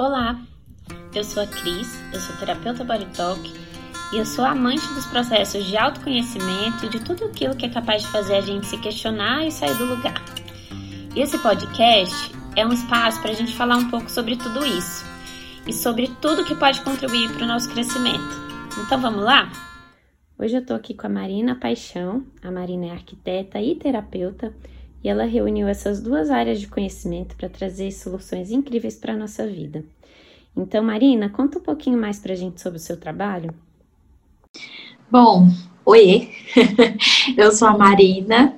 Olá, eu sou a Cris, eu sou terapeuta Body Talk e eu sou amante dos processos de autoconhecimento e de tudo aquilo que é capaz de fazer a gente se questionar e sair do lugar. E esse podcast é um espaço para a gente falar um pouco sobre tudo isso e sobre tudo que pode contribuir para o nosso crescimento. Então vamos lá? Hoje eu estou aqui com a Marina Paixão. A Marina é arquiteta e terapeuta e ela reuniu essas duas áreas de conhecimento para trazer soluções incríveis para a nossa vida. Então, Marina, conta um pouquinho mais para a gente sobre o seu trabalho. Bom, oiê, eu sou a Marina,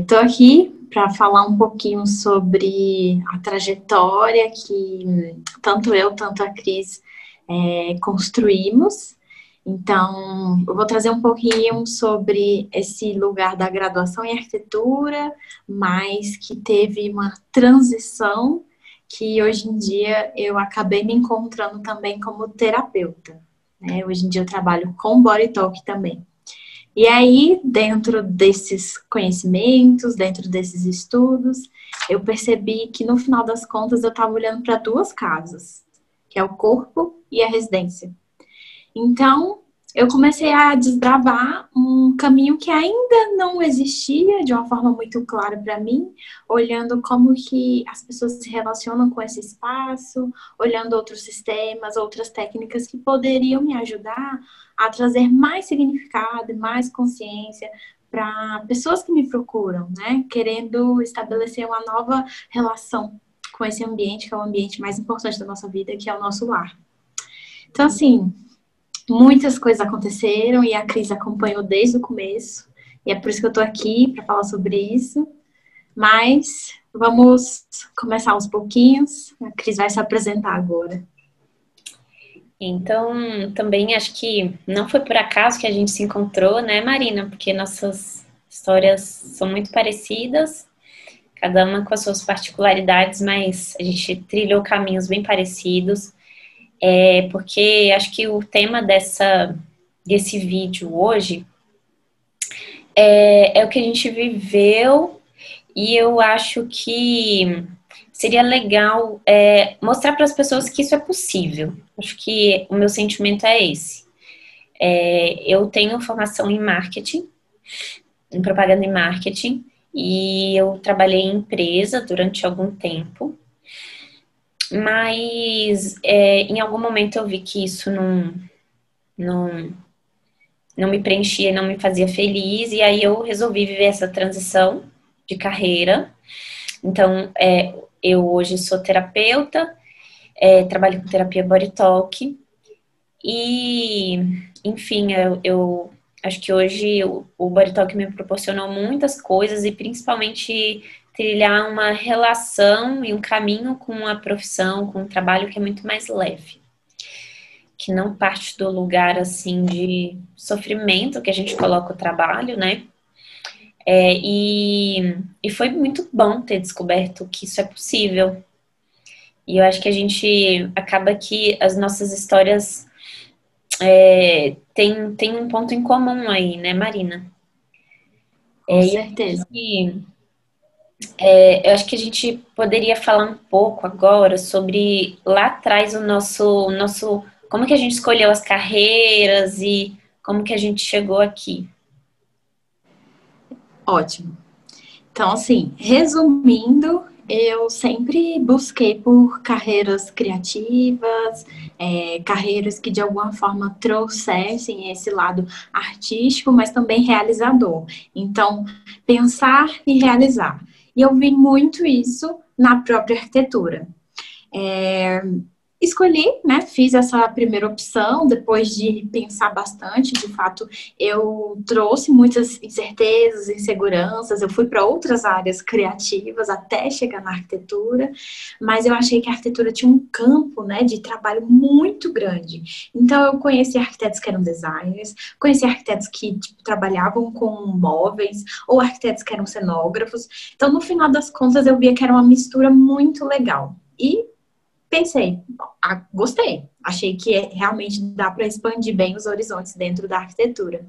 estou é, aqui para falar um pouquinho sobre a trajetória que tanto eu, tanto a Cris é, construímos então, eu vou trazer um pouquinho sobre esse lugar da graduação em arquitetura, mas que teve uma transição que hoje em dia eu acabei me encontrando também como terapeuta. Né? Hoje em dia eu trabalho com body talk também. E aí, dentro desses conhecimentos, dentro desses estudos, eu percebi que no final das contas eu estava olhando para duas casas, que é o corpo e a residência. Então, eu comecei a desbravar um caminho que ainda não existia de uma forma muito clara para mim, olhando como que as pessoas se relacionam com esse espaço, olhando outros sistemas, outras técnicas que poderiam me ajudar a trazer mais significado e mais consciência para pessoas que me procuram, né? Querendo estabelecer uma nova relação com esse ambiente, que é o ambiente mais importante da nossa vida, que é o nosso lar. Então, assim, muitas coisas aconteceram e a Cris acompanhou desde o começo. E é por isso que eu tô aqui para falar sobre isso. Mas vamos começar aos pouquinhos. A Cris vai se apresentar agora. Então, também acho que não foi por acaso que a gente se encontrou, né, Marina? Porque nossas histórias são muito parecidas, cada uma com as suas particularidades, mas a gente trilhou caminhos bem parecidos é, porque acho que o tema dessa, desse vídeo hoje é, é o que a gente viveu e eu acho que seria legal é, mostrar para as pessoas que isso é possível. Acho que o meu sentimento é esse. É, eu tenho formação em marketing, em propaganda e marketing, e eu trabalhei em empresa durante algum tempo mas é, em algum momento eu vi que isso não, não, não me preenchia, não me fazia feliz, e aí eu resolvi viver essa transição de carreira. Então, é, eu hoje sou terapeuta, é, trabalho com terapia body talk, e, enfim, eu, eu acho que hoje o, o body talk me proporcionou muitas coisas, e principalmente trilhar uma relação e um caminho com a profissão, com o trabalho que é muito mais leve. Que não parte do lugar assim de sofrimento que a gente coloca o trabalho, né? É, e, e foi muito bom ter descoberto que isso é possível. E eu acho que a gente acaba que as nossas histórias é, tem, tem um ponto em comum aí, né, Marina? Com é, certeza. E é, eu acho que a gente poderia falar um pouco agora sobre lá atrás o nosso, nosso como que a gente escolheu as carreiras e como que a gente chegou aqui. Ótimo. Então, assim, resumindo, eu sempre busquei por carreiras criativas, é, carreiras que de alguma forma trouxessem esse lado artístico, mas também realizador. Então, pensar e realizar. E eu vi muito isso na própria arquitetura. É, escolhi, né, fiz essa primeira opção, depois de pensar bastante, de fato, eu trouxe muitas incertezas, inseguranças, eu fui para outras áreas criativas até chegar na arquitetura, mas eu achei que a arquitetura tinha um campo, né, de trabalho muito grande. Então eu conheci arquitetos que eram designers, conheci arquitetos que tipo, trabalhavam com móveis, ou arquitetos que eram cenógrafos. Então no final das contas eu via que era uma mistura muito legal. E pensei, ah, gostei, achei que realmente dá para expandir bem os horizontes dentro da arquitetura.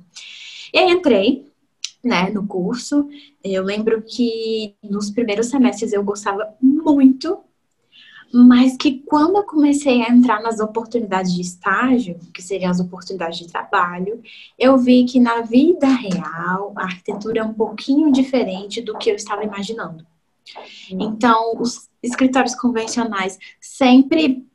E aí entrei, né, no curso. Eu lembro que nos primeiros semestres eu gostava muito, mas que quando eu comecei a entrar nas oportunidades de estágio, que seriam as oportunidades de trabalho, eu vi que na vida real a arquitetura é um pouquinho diferente do que eu estava imaginando. Então, os escritórios convencionais sempre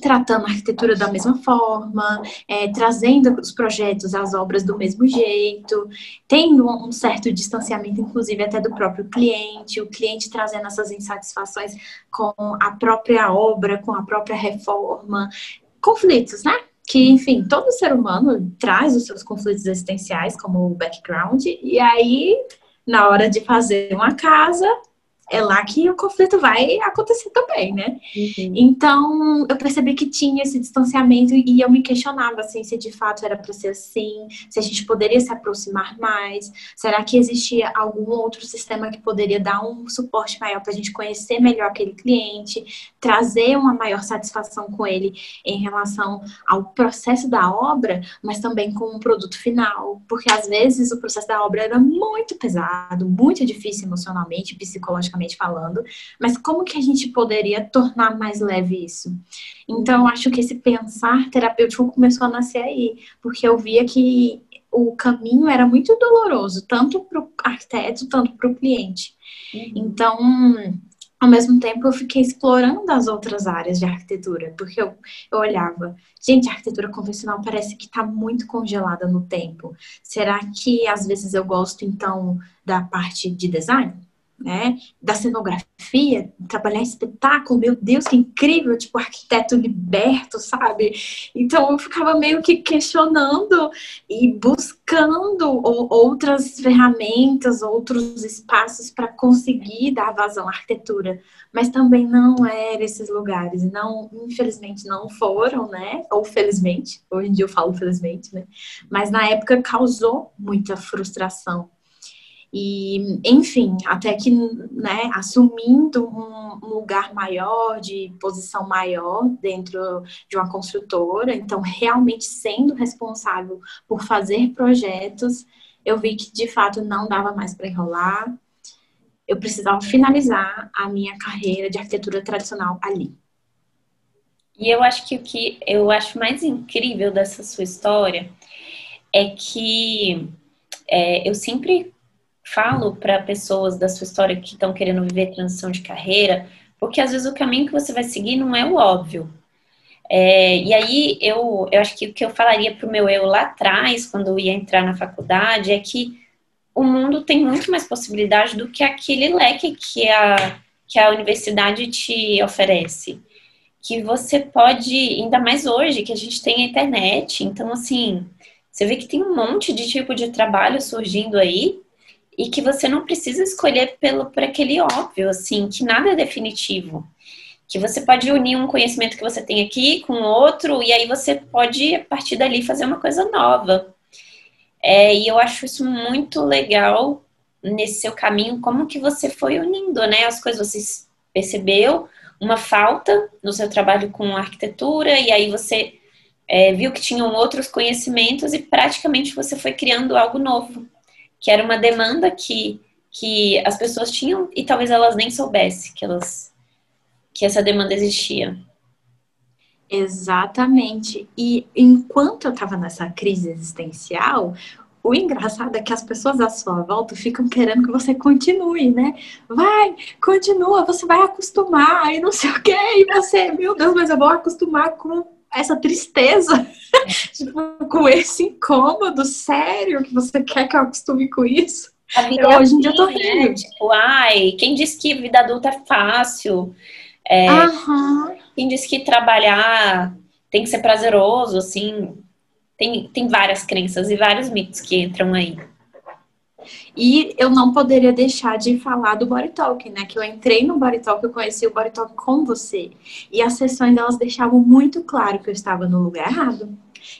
tratando a arquitetura da mesma forma, é, trazendo os projetos, as obras do mesmo jeito, tendo um certo distanciamento, inclusive até do próprio cliente, o cliente trazendo essas insatisfações com a própria obra, com a própria reforma, conflitos, né? Que, enfim, todo ser humano traz os seus conflitos existenciais como background, e aí, na hora de fazer uma casa, é lá que o conflito vai acontecer também, né? Uhum. Então, eu percebi que tinha esse distanciamento e eu me questionava assim, se de fato era para ser assim, se a gente poderia se aproximar mais, será que existia algum outro sistema que poderia dar um suporte maior para a gente conhecer melhor aquele cliente, trazer uma maior satisfação com ele em relação ao processo da obra, mas também com o produto final, porque às vezes o processo da obra era muito pesado, muito difícil emocionalmente, psicologicamente falando, mas como que a gente poderia tornar mais leve isso? Então, acho que esse pensar terapêutico começou a nascer aí, porque eu via que o caminho era muito doloroso, tanto para o arquiteto, tanto para o cliente. Uhum. Então, ao mesmo tempo, eu fiquei explorando as outras áreas de arquitetura, porque eu, eu olhava, gente, a arquitetura convencional parece que está muito congelada no tempo. Será que às vezes eu gosto, então, da parte de design? Né? Da cenografia, trabalhar espetáculo, meu Deus, que incrível, tipo arquiteto liberto, sabe? Então eu ficava meio que questionando e buscando outras ferramentas, outros espaços para conseguir dar vazão à arquitetura, mas também não eram esses lugares, não, infelizmente não foram, né? Ou felizmente, hoje em dia eu falo felizmente, né? Mas na época causou muita frustração e, enfim, até que, né, assumindo um, lugar maior, de posição maior dentro de uma construtora, então realmente sendo responsável por fazer projetos, eu vi que de fato não dava mais para enrolar. Eu precisava finalizar a minha carreira de arquitetura tradicional ali. E eu acho que o que eu acho mais incrível dessa sua história é que é, eu sempre falo para pessoas da sua história que estão querendo viver transição de carreira, porque às vezes o caminho que você vai seguir não é o óbvio. É, e aí eu, eu acho que o que eu falaria para o meu eu lá atrás, quando eu ia entrar na faculdade, é que o mundo tem muito mais possibilidade do que aquele leque que a, que a universidade te oferece. Que você pode, ainda mais hoje, que a gente tem a internet, então assim, você vê que tem um monte de tipo de trabalho surgindo aí, e que você não precisa escolher pelo por aquele óbvio, assim, que nada é definitivo. Que você pode unir um conhecimento que você tem aqui com outro, e aí você pode, a partir dali, fazer uma coisa nova. É, e eu acho isso muito legal nesse seu caminho, como que você foi unindo, né, as coisas, você percebeu uma falta no seu trabalho com arquitetura, e aí você é, viu que tinham outros conhecimentos e praticamente você foi criando algo novo que era uma demanda que, que as pessoas tinham e talvez elas nem soubessem que, elas, que essa demanda existia. Exatamente. E enquanto eu estava nessa crise existencial, o engraçado é que as pessoas à sua volta ficam querendo que você continue, né? Vai, continua, você vai acostumar e não sei o quê. E você, meu Deus, mas eu vou acostumar com essa tristeza, tipo, com esse incômodo sério que você quer que eu acostume com isso. Eu, hoje em dia eu tô rindo. Né? Tipo, ai, quem disse que vida adulta é fácil? É, Quem disse que trabalhar tem que ser prazeroso, assim. Tem, tem várias crenças e vários mitos que entram aí. E eu não poderia deixar de falar do Body Talk, né? Que eu entrei no Body Talk, eu conheci o Body Talk com você. E as sessões elas deixavam muito claro que eu estava no lugar errado,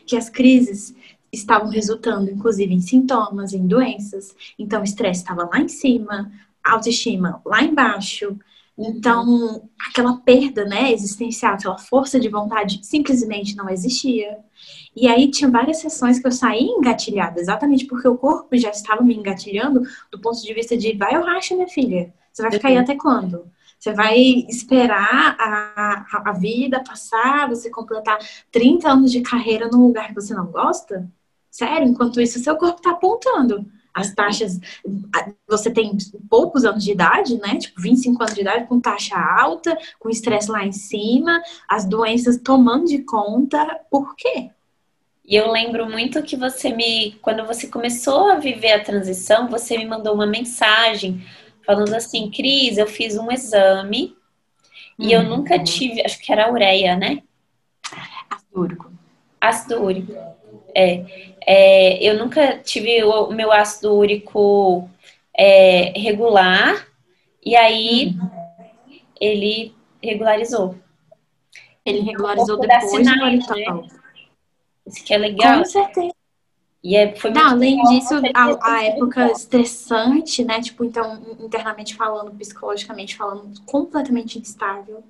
que as crises estavam resultando, inclusive, em sintomas, em doenças. Então, o estresse estava lá em cima, autoestima lá embaixo. Então, aquela perda, né, existencial, aquela força de vontade simplesmente não existia. E aí tinha várias sessões que eu saí engatilhada, exatamente porque o corpo já estava me engatilhando do ponto de vista de vai ou racha, minha filha. Você vai ficar aí uhum. até quando? Você vai esperar a, a, a vida passar, você completar 30 anos de carreira num lugar que você não gosta? Sério, enquanto isso, seu corpo está apontando. As taxas, você tem poucos anos de idade, né? Tipo, 25 anos de idade, com taxa alta, com estresse lá em cima, as doenças tomando de conta. Por quê? E eu lembro muito que você me, quando você começou a viver a transição, você me mandou uma mensagem falando assim, Cris, eu fiz um exame e eu uhum. nunca tive, acho que era ureia, né? Ácido úrico. Ácido úrico. É, é, eu nunca tive o meu ácido úrico é, regular e aí uhum. ele regularizou. Ele regularizou um depois sinais, do né? Isso que é legal. Com certeza. E é, foi Não, além disso, a, a, época estressante, né? Tipo, então, internamente falando, psicologicamente falando, completamente instável,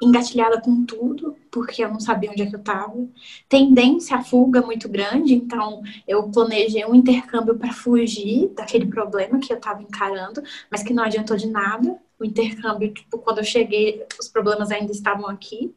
engatilhada com tudo, porque eu não sabia onde é que eu tava. Tendência à fuga muito grande, então eu planejei um intercâmbio para fugir daquele problema que eu tava encarando, mas que não adiantou de nada o intercâmbio, tipo, quando eu cheguei, os problemas ainda estavam aqui.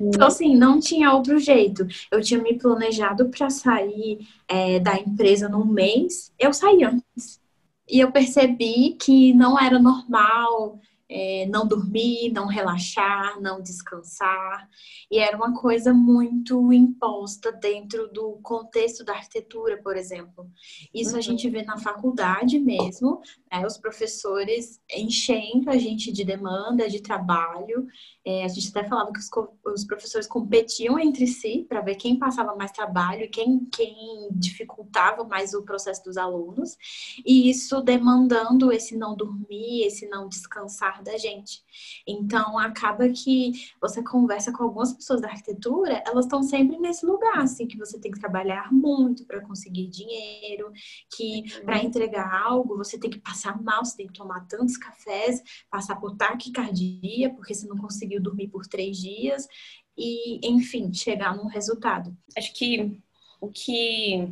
Uhum. então, assim, não tinha outro jeito. Eu tinha me planejado para sair é, da empresa num mês, eu saí antes. E eu percebi que não era normal é, não dormir, não relaxar, não descansar. E era uma coisa muito imposta dentro do contexto da arquitetura, por exemplo. Isso uhum. a gente vê na faculdade mesmo, né, os professores enchendo a gente de demanda, de trabalho. É, a gente até falava que os, os professores competiam entre si para ver quem passava mais trabalho, quem, quem dificultava mais o processo dos alunos. E isso demandando esse não dormir, esse não descansar da gente. Então, acaba que você conversa com algumas pessoas da arquitetura, elas estão sempre nesse lugar, assim, que você tem que trabalhar muito para conseguir dinheiro, que para uhum. entregar algo você tem que passar mal, você tem que tomar tantos cafés, passar por taquicardia, porque você não conseguiu dormir por três dias, e, enfim, chegar num resultado. Acho que o que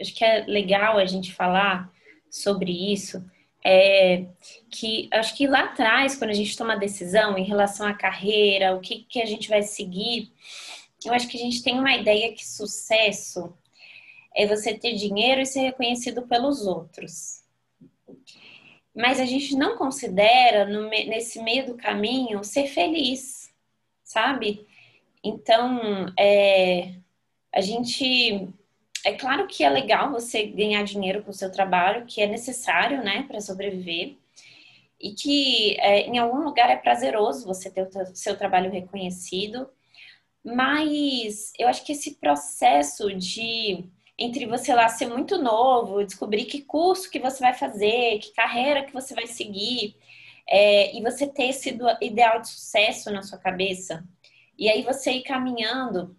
acho que é legal a gente falar sobre isso é, que acho que lá atrás, quando a gente toma decisão em relação à carreira, o que, que a gente vai seguir, eu acho que a gente tem uma ideia que sucesso é você ter dinheiro e ser reconhecido pelos outros. Mas a gente não considera, no, nesse meio do caminho, ser feliz, sabe? Então, é, a gente é claro que é legal você ganhar dinheiro com o seu trabalho, que é necessário, né, para sobreviver. E que é, em algum lugar é prazeroso você ter o seu trabalho reconhecido. Mas eu acho que esse processo de entre você lá ser muito novo, descobrir que curso que você vai fazer, que carreira que você vai seguir, é, e você ter esse ideal de sucesso na sua cabeça, e aí você ir caminhando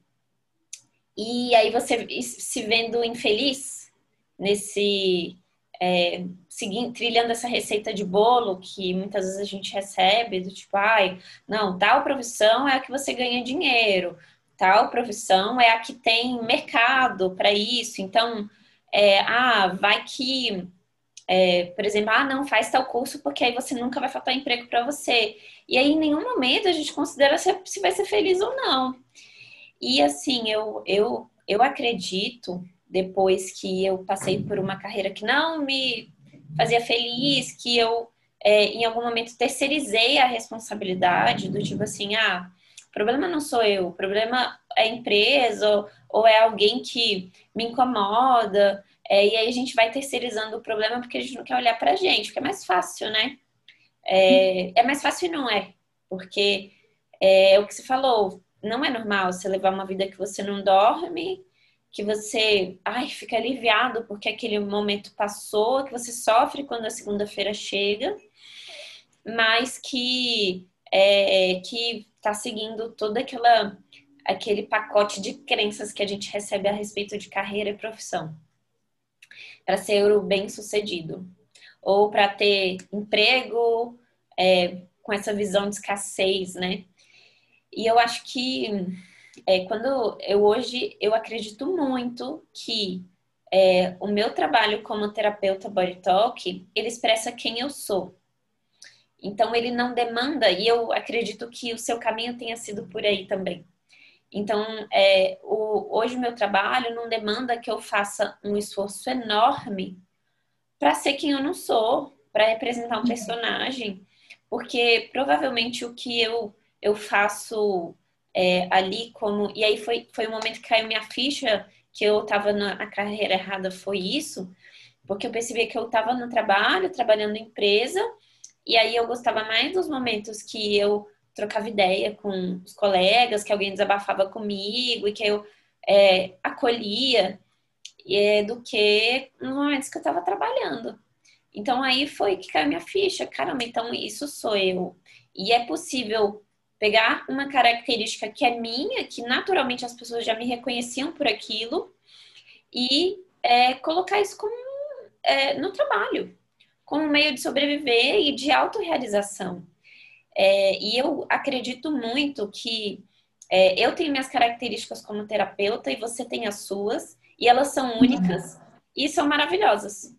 e aí você se vendo infeliz nesse é, seguindo, trilhando essa receita de bolo que muitas vezes a gente recebe, do tipo, ai, não, tal profissão é a que você ganha dinheiro, tal profissão é a que tem mercado para isso, então, é, ah, vai que, é, por exemplo, ah, não, faz tal curso porque aí você nunca vai faltar emprego para você. E aí, em nenhum momento a gente considera se, se vai ser feliz ou não. E assim, eu, eu, eu acredito, depois que eu passei por uma carreira que não me fazia feliz, que eu é, em algum momento terceirizei a responsabilidade do tipo assim, ah, o problema não sou eu, o problema é a empresa ou, ou é alguém que me incomoda. É, e aí a gente vai terceirizando o problema porque a gente não quer olhar pra gente, porque é mais fácil, né? É, é mais fácil e não é, porque é, é o que você falou, não é normal você levar uma vida que você não dorme, que você ai, fica aliviado porque aquele momento passou, que você sofre quando a segunda-feira chega, mas que é, que está seguindo toda aquela aquele pacote de crenças que a gente recebe a respeito de carreira e profissão para ser o bem sucedido ou para ter emprego é, com essa visão de escassez, né? E eu acho que é, quando eu hoje eu acredito muito que é, o meu trabalho como terapeuta body talk ele expressa quem eu sou. Então ele não demanda, e eu acredito que o seu caminho tenha sido por aí também. Então, é, o, hoje o meu trabalho não demanda que eu faça um esforço enorme para ser quem eu não sou, para representar um uhum. personagem, porque provavelmente o que eu, eu faço é, ali como. E aí foi, foi o momento que caiu minha ficha que eu estava na carreira errada, foi isso, porque eu percebi que eu estava no trabalho, trabalhando em empresa, e aí eu gostava mais dos momentos que eu trocava ideia com os colegas, que alguém desabafava comigo e que eu é, acolhia, é, do que nos momentos que eu estava trabalhando. Então aí foi que caiu minha ficha. Caramba, então isso sou eu. E é possível pegar uma característica que é minha, que naturalmente as pessoas já me reconheciam por aquilo, e é, colocar isso como é, no trabalho, como meio de sobreviver e de autorrealização. É, e eu acredito muito que é, eu tenho minhas características como terapeuta e você tem as suas, e elas são únicas uhum. e são maravilhosas.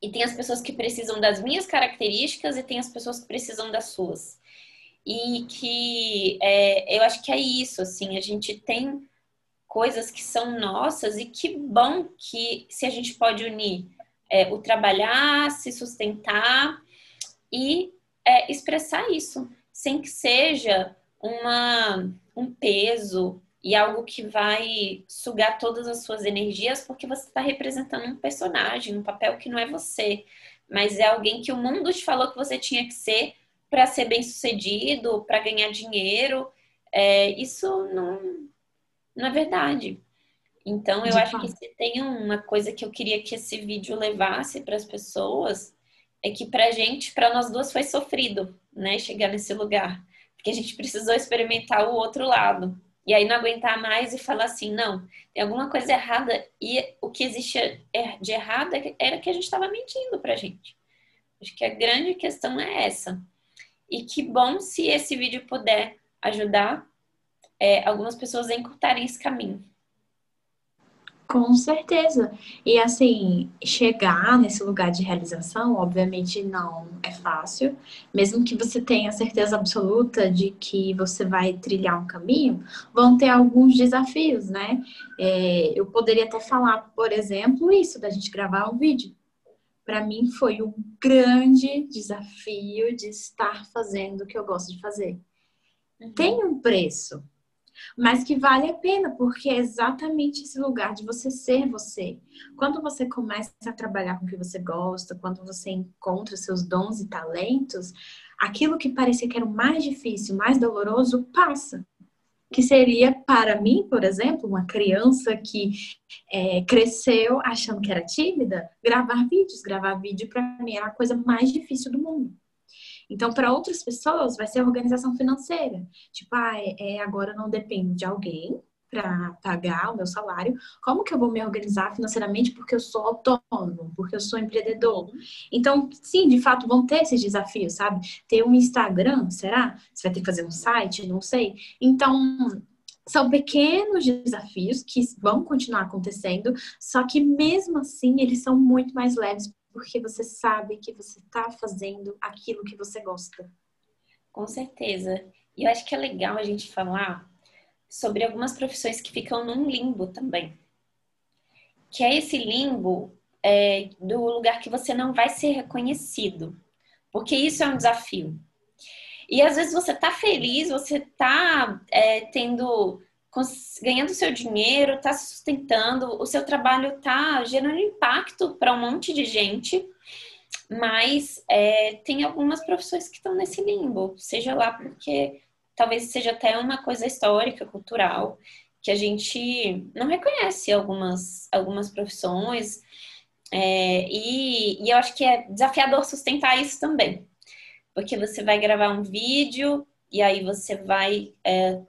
E tem as pessoas que precisam das minhas características e tem as pessoas que precisam das suas. E que é, eu acho que é isso, assim, a gente tem coisas que são nossas e que bom que se a gente pode unir é, o trabalhar, se sustentar e é, expressar isso, sem que seja uma, um peso e algo que vai sugar todas as suas energias, porque você está representando um personagem, um papel que não é você, mas é alguém que o mundo te falou que você tinha que ser para ser bem sucedido, para ganhar dinheiro. É, isso não, não é verdade. Então, eu De acho fato. que se tem uma coisa que eu queria que esse vídeo levasse para as pessoas, é que para gente, para nós duas, foi sofrido, né? Chegar nesse lugar. Porque a gente precisou experimentar o outro lado. E aí não aguentar mais e falar assim, não, tem alguma coisa errada. E o que existia de errado é era que a gente estava mentindo pra gente. Acho que a grande questão é essa. E que bom se esse vídeo puder ajudar é, algumas pessoas a encurtarem esse caminho. Com certeza. E assim, chegar nesse lugar de realização, obviamente não é fácil. Mesmo que você tenha certeza absoluta de que você vai trilhar um caminho, vão ter alguns desafios, né? É, eu poderia até falar, por exemplo, isso da gente gravar um vídeo. Para mim foi um grande desafio de estar fazendo o que eu gosto de fazer. Uhum. Tem um preço, mas que vale a pena, porque é exatamente esse lugar de você ser você. Quando você começa a trabalhar com o que você gosta, quando você encontra seus dons e talentos, aquilo que parecia que era o mais difícil, mais doloroso, passa. Que seria, para mim, por exemplo, uma criança que é, cresceu achando que era tímida, gravar vídeos. Gravar vídeo, para mim, era a coisa mais difícil do mundo. Então, para outras pessoas, vai ser organização financeira. Tipo, ah, é, agora eu não dependo de alguém para pagar o meu salário. Como que eu vou me organizar financeiramente porque eu sou autônomo, porque eu sou empreendedor? Então, sim, de fato, vão ter esses desafios, sabe? Ter um Instagram, será? Você vai ter que fazer um site? Não sei. Então, são pequenos desafios que vão continuar acontecendo, só que mesmo assim eles são muito mais leves porque você sabe que você está fazendo aquilo que você gosta. Com certeza. E eu acho que é legal a gente falar sobre algumas profissões que ficam num limbo também. Que é esse limbo é, do lugar que você não vai ser reconhecido. Porque isso é um desafio. E às vezes você tá feliz, você tá é, tendo ganhando seu dinheiro, está se sustentando, o seu trabalho está gerando impacto para um monte de gente, mas é, tem algumas profissões que estão nesse limbo, seja lá porque talvez seja até uma coisa histórica, cultural, que a gente não reconhece algumas, algumas profissões, é, e, e eu acho que é desafiador sustentar isso também, porque você vai gravar um vídeo e aí você vai. É,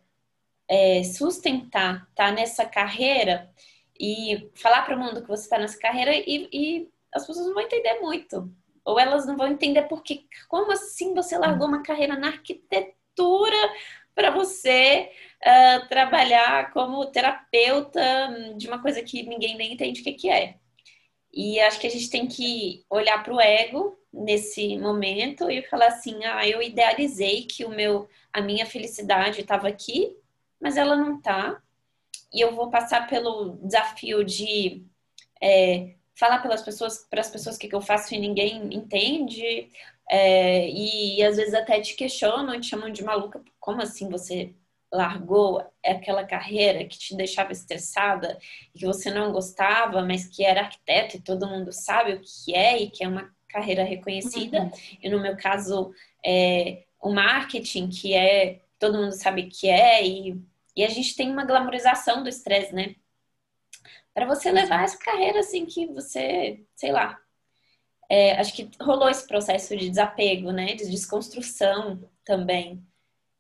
é, sustentar, tá nessa carreira e falar para o mundo que você está nessa carreira e, e, as pessoas não vão entender muito. Ou elas não vão entender porque, como assim você largou uma carreira na arquitetura para você uh, trabalhar como terapeuta de uma coisa que ninguém nem entende o que, que é. E acho que a gente tem que olhar para o ego nesse momento e falar assim: ah, eu idealizei que o meu, a minha felicidade estava aqui, mas ela não está. E eu vou passar pelo desafio de é, falar pelas pessoas, para as pessoas o que, que eu faço e ninguém entende. É, e, e às vezes até te questionam e te chamam de maluca. Como assim você largou aquela carreira que te deixava estressada e que você não gostava, mas que era arquiteto e todo mundo sabe o que é e que é uma carreira reconhecida. Uhum. E no meu caso, é, o marketing, que é todo mundo sabe que é, e, e a gente tem uma glamorização do estresse, né? Para você levar essa carreira assim que você, sei lá. É, acho que rolou esse processo de desapego, né? De desconstrução também.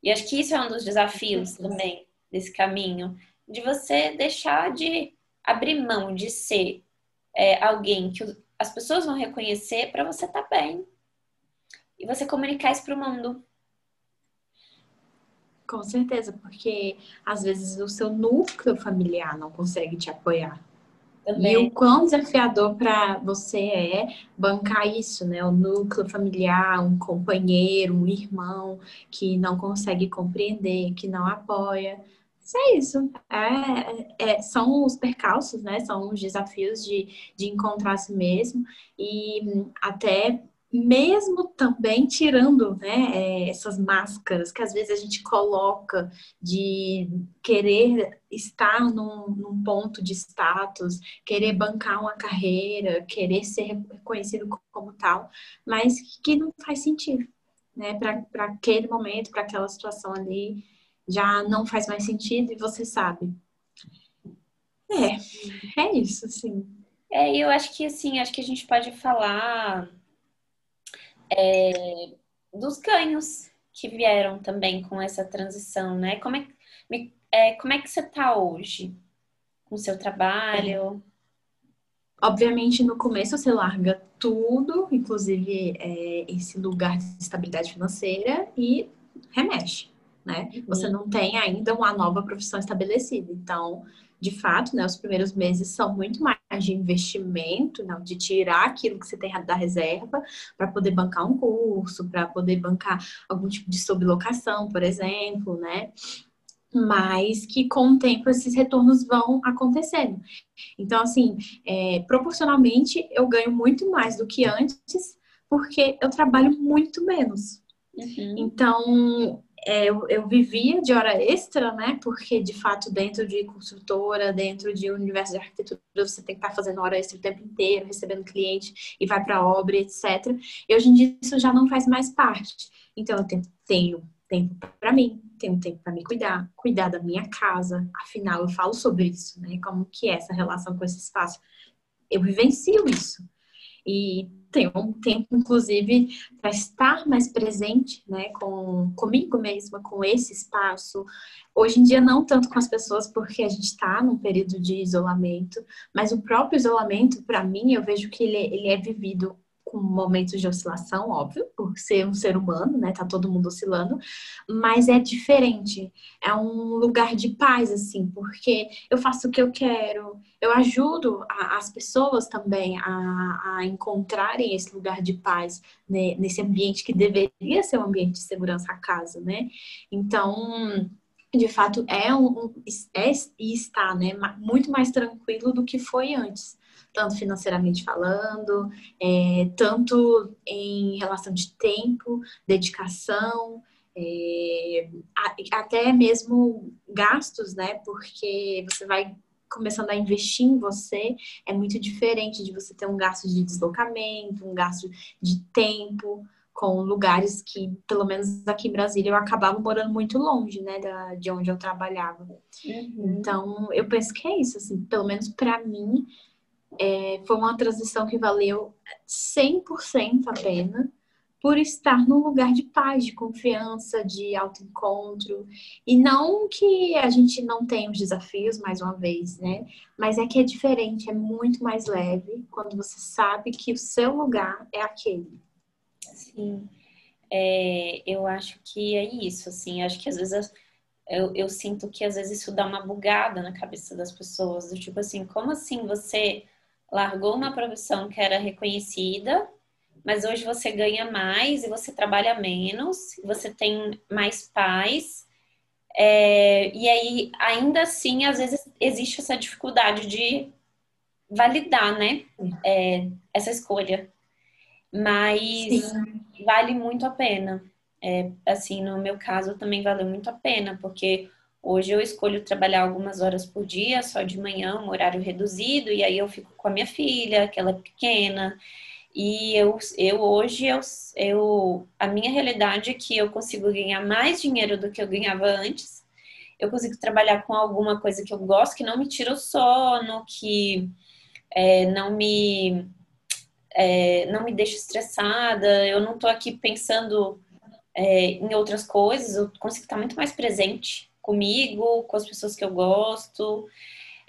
E acho que isso é um dos desafios também desse caminho, de você deixar de abrir mão de ser é, alguém que as pessoas vão reconhecer para você estar tá bem. E você comunicar isso para o mundo. Com certeza, porque às vezes o seu núcleo familiar não consegue te apoiar. Também. E o quão desafiador para você é bancar isso, né? O núcleo familiar, um companheiro, um irmão que não consegue compreender, que não apoia. Mas é isso. É, é, são os percalços, né? São os desafios de, de encontrar si mesmo e até mesmo também tirando né, é, essas máscaras que às vezes a gente coloca de querer estar num, num, ponto de status, querer bancar uma carreira, querer ser reconhecido como tal, mas que não faz sentido. Né, para aquele momento, para aquela situação ali, já não faz mais sentido e você sabe. É, é isso, assim. É, eu acho que assim, acho que a gente pode falar é, dos ganhos que vieram também com essa transição, né? Como é, é como é que você está hoje com o seu trabalho? Obviamente, no começo você larga tudo, inclusive é, esse lugar de estabilidade financeira, e remexe, né? Uhum. Você não tem ainda uma nova profissão estabelecida. Então, de fato, né, os primeiros meses são muito mais de investimento, não, de tirar aquilo que você tem da reserva para poder bancar um curso, para poder bancar algum tipo de sublocação, por exemplo, né? Mas que com o tempo esses retornos vão acontecendo. Então, assim, é, proporcionalmente eu ganho muito mais do que antes, porque eu trabalho muito menos. Uhum. Então, é, eu, eu, vivia de hora extra, né? Porque de fato, dentro de construtora, dentro de universo de arquitetura, você tem que estar fazendo hora extra o tempo inteiro, recebendo cliente e vai para obra, etc. E hoje em dia isso já não faz mais parte. Então eu tenho, tenho tempo para mim, tenho tempo para me cuidar, cuidar da minha casa. Afinal, eu falo sobre isso, né? Como que é essa relação com esse espaço. Eu vivencio isso. E tenho um tempo, inclusive, para estar mais presente, né, com comigo mesma, com esse espaço. Hoje em dia, não tanto com as pessoas, porque a gente está num período de isolamento, mas o próprio isolamento, para mim, eu vejo que ele, é, ele é vivido com momentos de oscilação, óbvio, por ser um ser humano, né? Tá todo mundo oscilando, mas é diferente. É um lugar de paz, assim, porque eu faço o que eu quero, eu ajudo a, as pessoas também a, a, encontrarem esse lugar de paz né? nesse ambiente que deveria ser um ambiente de segurança a casa, né? Então de fato é um é e está né muito mais tranquilo do que foi antes tanto financeiramente falando, é, tanto em relação de tempo, dedicação, é, até mesmo gastos, né? Porque você vai começando a investir em você, é muito diferente de você ter um gasto de deslocamento, um gasto de tempo, com lugares que, pelo menos aqui em Brasília, eu acabava morando muito longe, né, da, de onde eu trabalhava. Uhum. Então, eu penso que é isso, assim, pelo menos para mim, é, foi uma transição que valeu 100% a pena por estar num lugar de paz, de confiança, de autoencontro. E não que a gente não tenha os desafios, mais uma vez, né? Mas é que é diferente, é muito mais leve quando você sabe que o seu lugar é aquele. Sim. É, eu acho que é isso, assim. Acho que às vezes eu, eu sinto que às vezes isso dá uma bugada na cabeça das pessoas. Do tipo assim, como assim você largou uma profissão que era reconhecida mas hoje você ganha mais e você trabalha menos, você tem mais paz. É, e aí, ainda assim, às vezes existe essa dificuldade de validar, né? É, essa escolha. Mas Sim. vale muito a pena. É, assim, no meu caso também valeu muito a pena, porque hoje eu escolho trabalhar algumas horas por dia, só de manhã, um horário reduzido, e aí eu fico com a minha filha, que ela é pequena. E eu, eu hoje, eu, eu, a minha realidade é que eu consigo ganhar mais dinheiro do que eu ganhava antes. Eu consigo trabalhar com alguma coisa que eu gosto, que não me tira o sono, que é, não me é, não me deixa estressada. Eu não estou aqui pensando é, em outras coisas. Eu consigo estar muito mais presente comigo, com as pessoas que eu gosto.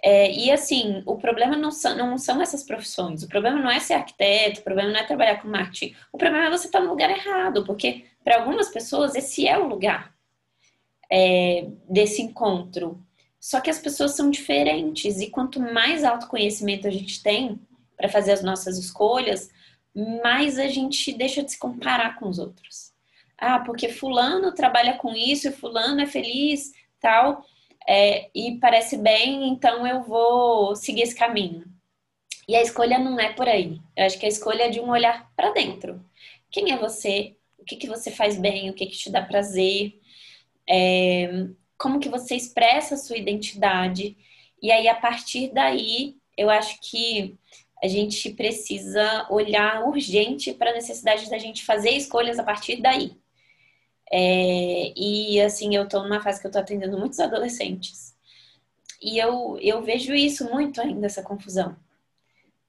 É, e assim, o problema não são, não são essas profissões. O problema não é ser arquiteto, o problema não é trabalhar com marketing. O problema é você estar no lugar errado, porque para algumas pessoas esse é o lugar é, desse encontro. Só que as pessoas são diferentes e quanto mais autoconhecimento a gente tem para fazer as nossas escolhas, mais a gente deixa de se comparar com os outros. Ah, porque fulano trabalha com isso e fulano é feliz, tal é, e parece bem, então eu vou seguir esse caminho. E a escolha não é por aí. Eu acho que a escolha é de um olhar para dentro. Quem é você? O que, que você faz bem? O que, que te dá prazer? É, como que você expressa a sua identidade? E aí, a partir daí, eu acho que a gente precisa olhar urgente para a necessidade da gente fazer escolhas a partir daí. É, e assim, eu estou numa fase que eu estou atendendo muitos adolescentes. E eu, eu vejo isso muito ainda, essa confusão.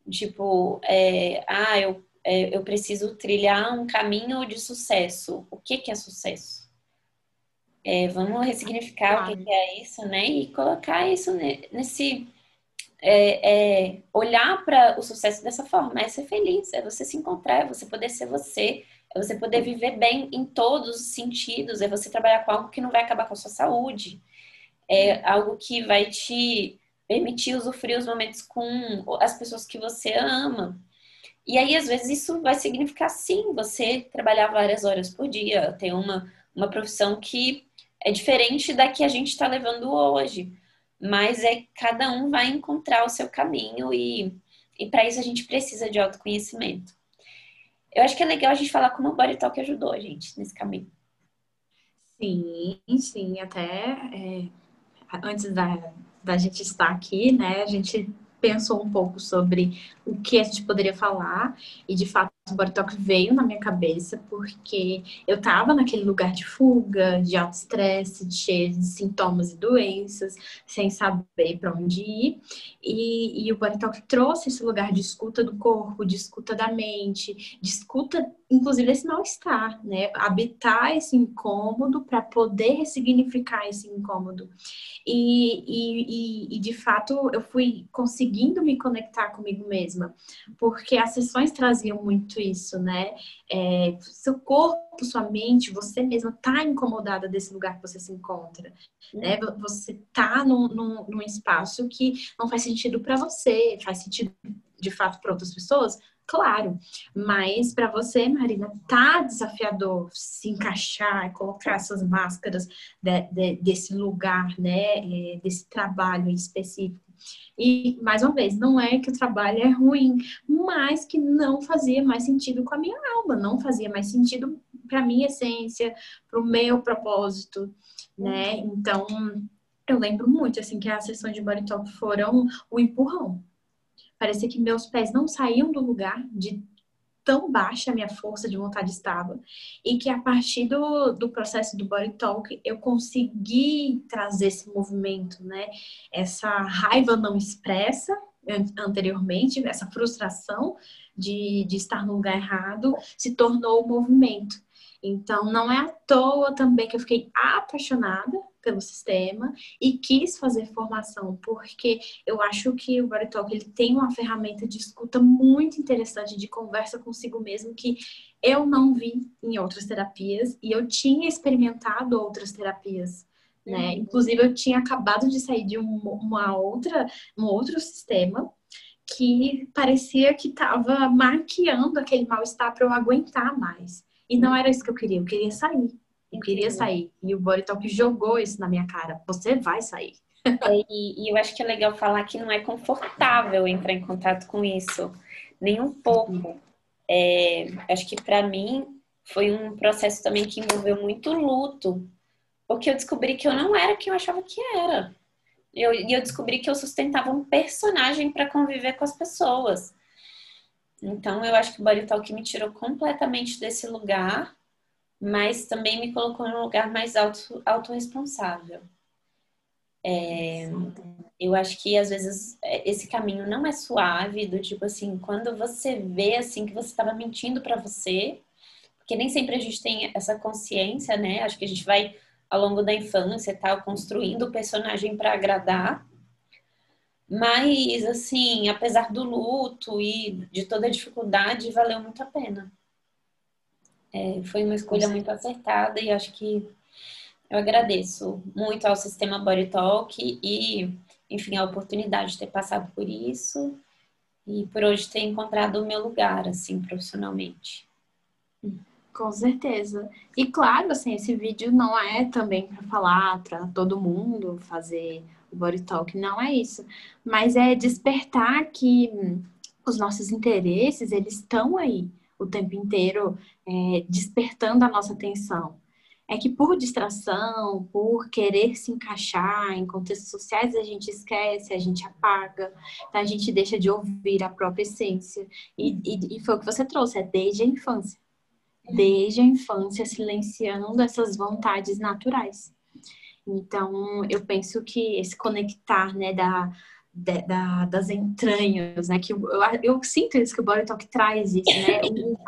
Tipo, é, ah, eu, é, eu preciso trilhar um caminho de sucesso. O que, que é sucesso? É, vamos ressignificar claro. o que, que, é isso, né? E colocar isso nesse. É, é, olhar para o sucesso dessa forma, é ser feliz, é você se encontrar, é você poder ser você, é você poder viver bem em todos os sentidos, é você trabalhar com algo que não vai acabar com a sua saúde, é algo que vai te permitir usufruir os momentos com as pessoas que você ama. E aí, às vezes, isso vai significar, sim, você trabalhar várias horas por dia, ter uma, uma profissão que é diferente da que a gente está levando hoje. Mas é cada um vai encontrar o seu caminho e, e para isso a gente precisa de autoconhecimento. Eu acho que é legal a gente falar como o Body Talk ajudou a gente nesse caminho. Sim, sim, até é, antes da, da gente estar aqui, né, a gente pensou um pouco sobre o que a gente poderia falar e de fato o body talk veio na minha cabeça porque eu estava naquele lugar de fuga, de alto estresse, cheio de sintomas e doenças, sem saber para onde ir. E, e o body trouxe esse lugar de escuta do corpo, de escuta da mente, de escuta, inclusive, esse mal-estar, né? Habitar esse incômodo para poder ressignificar esse incômodo. E, e, e, de fato, eu fui conseguindo me conectar comigo mesma, porque as sessões traziam muito isso, né? É, seu corpo, sua mente, você mesma tá incomodada desse lugar que você se encontra, né? Uhum. Você tá num, num, num espaço que não faz sentido para você, faz sentido de fato para outras pessoas, claro. Mas para você, Marina, tá desafiador se encaixar, colocar essas máscaras de, de, desse lugar, né? É, desse trabalho específico. E, mais uma vez, não é que o trabalho é ruim, mas que não fazia mais sentido com a minha alma, não fazia mais sentido para minha essência, para o meu propósito, né? Então, eu lembro muito, assim, que as sessões de body talk foram o empurrão. Parecia que meus pés não saíam do lugar de tão baixa a minha força de vontade estava e que a partir do, do processo do body talk eu consegui trazer esse movimento, né? Essa raiva não expressa anteriormente, essa frustração de, de estar no lugar errado se tornou movimento. Então, não é à toa também que eu fiquei apaixonada pelo sistema e quis fazer formação, porque eu acho que o Body Talk ele tem uma ferramenta de escuta muito interessante, de conversa consigo mesmo, que eu não vi em outras terapias e eu tinha experimentado outras terapias. Né? Uhum. Inclusive, eu tinha acabado de sair de um, uma outra, um outro sistema que parecia que estava maquiando aquele mal-estar para eu aguentar mais. E não era isso que eu queria, eu queria sair. Eu queria sair. E o Body Talk jogou isso na minha cara. Você vai sair. E, e, eu acho que é legal falar que não é confortável entrar em contato com isso, nem um pouco. É, acho que para mim foi um processo também que envolveu muito luto, porque eu descobri que eu não era quem eu achava que era. E eu, eu descobri que eu sustentava um personagem para conviver com as pessoas. Então eu acho que o Body Talk me tirou completamente desse lugar, mas também me colocou num lugar mais auto, autorresponsável. É, eu acho que às vezes é, esse caminho não é suave, do tipo assim, quando você vê assim que você estava mentindo para você, porque nem sempre a gente tem essa consciência, né? Acho que a gente vai ao longo da infância, tal, construindo o personagem para agradar. Mas assim, apesar do luto e de toda a dificuldade, valeu muito a pena. É, foi uma escolha muito acertada e acho que eu agradeço muito ao sistema Body Talk e, enfim, a oportunidade de ter passado por isso e por hoje ter encontrado o meu lugar, assim, profissionalmente. Com certeza. E claro, assim, esse vídeo não é também para falar para todo mundo fazer o body talk, não é isso. Mas é despertar que os nossos interesses, eles estão aí o tempo inteiro é, despertando a nossa atenção é que por distração, por querer se encaixar em contextos sociais, a gente esquece, a gente apaga, tá? a gente deixa de ouvir a própria essência. E, e, e foi o que você trouxe, é desde a infância. Desde a infância, silenciando essas vontades naturais. Então, eu penso que esse conectar, né, da, de, da, das entranhas, né? Que eu, eu, sinto isso que o Body Talk traz isso, né?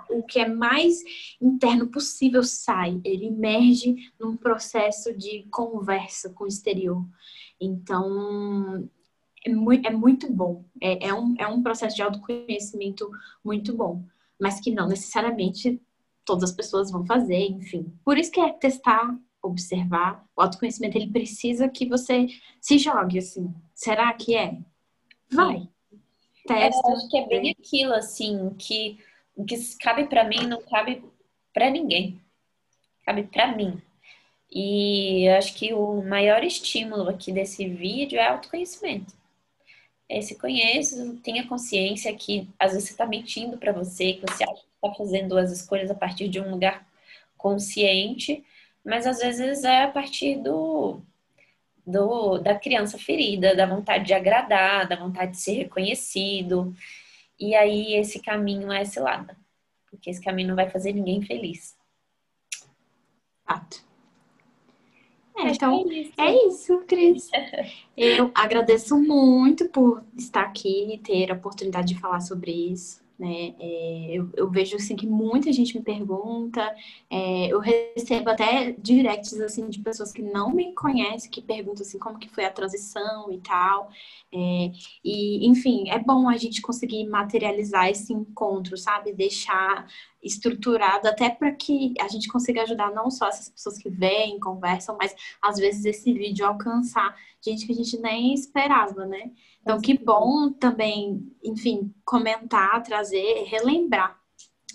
O, o que é mais interno possível sai, ele emerge num processo de conversa com o exterior. Então, é muito, é muito bom. É, é, um, é um processo de autoconhecimento muito bom, mas que não necessariamente todas as pessoas vão fazer, enfim. Por isso que é testar, observar. O autoconhecimento, ele precisa que você se jogue, assim, Será que é? Vai. Testa. É, acho que é bem aquilo, assim, que o que cabe para mim não cabe para ninguém. Cabe para mim. E acho que o maior estímulo aqui desse vídeo é autoconhecimento. É se conheça, tenha consciência que às vezes você está mentindo para você, que você acha que está fazendo as escolhas a partir de um lugar consciente, mas às vezes é a partir do do, da criança ferida, da vontade de agradar, da vontade de ser reconhecido. E aí esse caminho é cilada, porque esse caminho não vai fazer ninguém feliz. Fato. É, então, é isso. é isso, Cris. Eu agradeço muito por estar aqui e ter a oportunidade de falar sobre isso né? É, eu, eu, vejo assim que muita gente me pergunta, é, eu recebo até directs assim de pessoas que não me conhecem, que perguntam assim como que foi a transição e tal. É, e enfim, é bom a gente conseguir materializar esse encontro, sabe? Deixar estruturado até para que a gente consiga ajudar não só essas pessoas que vêm, conversam, mas às vezes esse vídeo alcançar gente que a gente nem esperava, né? Então, que bom também, enfim, comentar, trazer, relembrar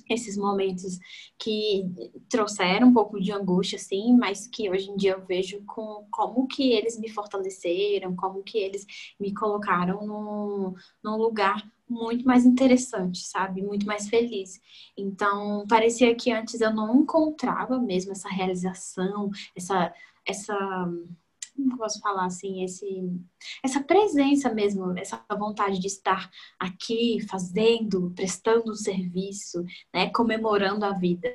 esses momentos que trouxeram um pouco de angústia, sim, mas que hoje em dia eu vejo com como que eles me fortaleceram, como que eles me colocaram num, num lugar muito mais interessante, sabe? Muito mais feliz. Então, parecia que antes eu não encontrava mesmo essa realização, essa essa como posso falar assim, esse, essa presença mesmo, essa vontade de estar aqui fazendo, prestando um serviço, né, comemorando a vida.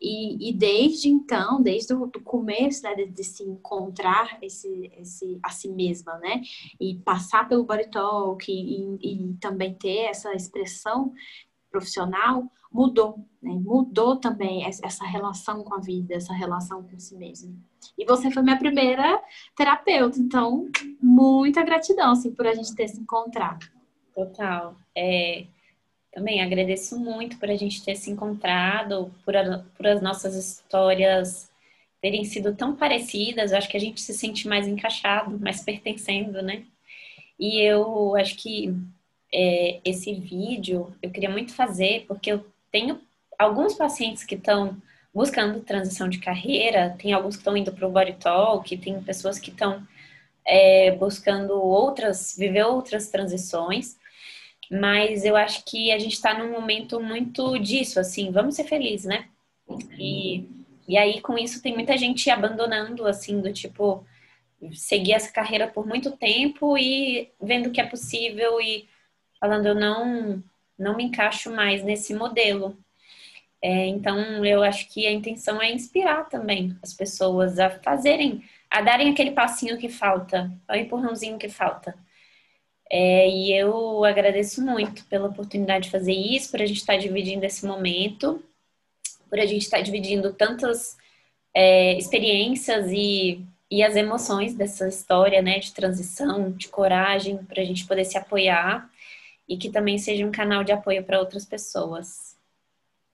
E, e desde então, desde o começo, né, de, de, se encontrar esse, esse, a si mesma, né, e passar pelo body talk e, e também ter essa expressão profissional mudou, né? mudou também essa relação com a vida, essa relação com si mesmo. E você foi minha primeira terapeuta, então muita gratidão assim por a gente ter se encontrado. Total. É, também agradeço muito por a gente ter se encontrado, por, a, por as nossas histórias terem sido tão parecidas. acho que a gente se sente mais encaixado, mais pertencendo, né? E eu acho que é, esse vídeo eu queria muito fazer, porque eu tenho alguns pacientes que estão buscando transição de carreira, tem alguns que estão indo para o Body Talk, tem pessoas que estão é, buscando outras, viver outras transições, mas eu acho que a gente está num momento muito disso, assim, vamos ser felizes, né? E, e aí, com isso, tem muita gente abandonando, assim, do tipo, seguir essa carreira por muito tempo e vendo que é possível e falando, eu não, não me encaixo mais nesse modelo. É, então, eu acho que a intenção é inspirar também as pessoas a fazerem, a darem aquele passinho que falta, o empurrãozinho que falta. É, e eu agradeço muito pela oportunidade de fazer isso, por a gente estar dividindo esse momento, por a gente estar dividindo tantas é, experiências e, e as emoções dessa história, né, de transição, de coragem, para a gente poder se apoiar e que também seja um canal de apoio para outras pessoas.